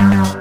Wow.